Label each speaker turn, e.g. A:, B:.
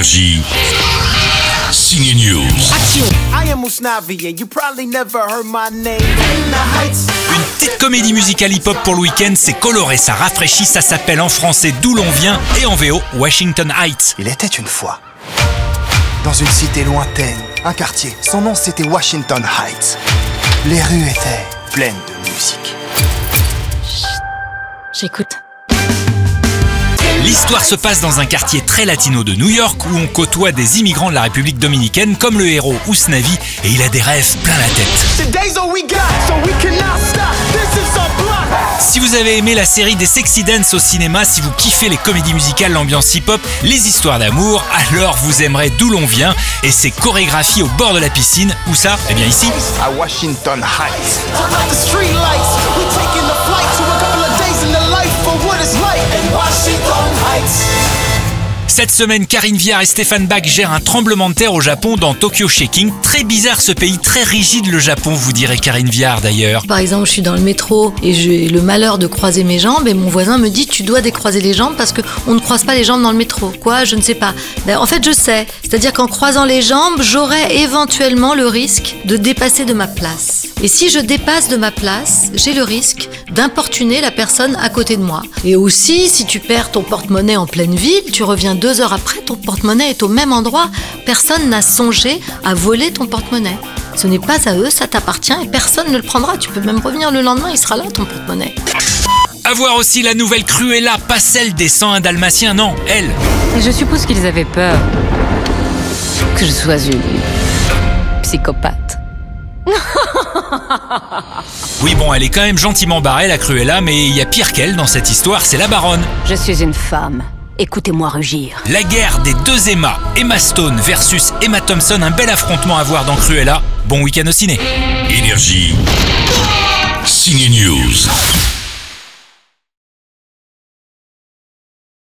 A: Énergie. Signe News.
B: I am Usnavi, and you probably never heard my name. In the heights.
C: Une petite comédie musicale hip-hop pour le week-end, c'est coloré, ça rafraîchit, ça s'appelle en français D'où l'on vient et en VO Washington Heights.
D: Il était une fois, dans une cité lointaine, un quartier. Son nom c'était Washington Heights. Les rues étaient pleines de musique.
E: J'écoute.
C: L'histoire se passe dans un quartier très latino de New York où on côtoie des immigrants de la République dominicaine comme le héros Usnavi et il a des rêves plein la tête. Si vous avez aimé la série des Sexy Dance au cinéma, si vous kiffez les comédies musicales, l'ambiance hip-hop, les histoires d'amour, alors vous aimerez d'où l'on vient et ses chorégraphies au bord de la piscine. Où ça? Eh bien ici.
D: À
B: Washington Heights.
C: Cette semaine, Karine Viard et Stéphane Bach gèrent un tremblement de terre au Japon dans Tokyo Shaking. Très bizarre ce pays, très rigide le Japon, vous direz Karine Viard d'ailleurs.
E: Par exemple, je suis dans le métro et j'ai le malheur de croiser mes jambes et mon voisin me dit tu dois décroiser les jambes parce que on ne croise pas les jambes dans le métro. Quoi? Je ne sais pas. Ben, en fait, je sais. C'est-à-dire qu'en croisant les jambes, j'aurais éventuellement le risque de dépasser de ma place. Et si je dépasse de ma place, j'ai le risque d'importuner la personne à côté de moi. Et aussi, si tu perds ton porte-monnaie en pleine ville, tu reviens deux heures après, ton porte-monnaie est au même endroit. Personne n'a songé à voler ton porte-monnaie. Ce n'est pas à eux, ça t'appartient et personne ne le prendra. Tu peux même revenir le lendemain, il sera là ton porte-monnaie.
C: À voir aussi la nouvelle Cruella, pas celle des 101 dalmatiens, non, elle.
F: Et je suppose qu'ils avaient peur que je sois une psychopathe.
C: Oui bon, elle est quand même gentiment barrée la Cruella, mais il y a pire qu'elle dans cette histoire, c'est la baronne.
F: Je suis une femme. Écoutez-moi rugir.
C: La guerre des deux Emma, Emma Stone versus Emma Thompson, un bel affrontement à voir dans Cruella. Bon week-end au ciné.
A: Énergie. Signe News.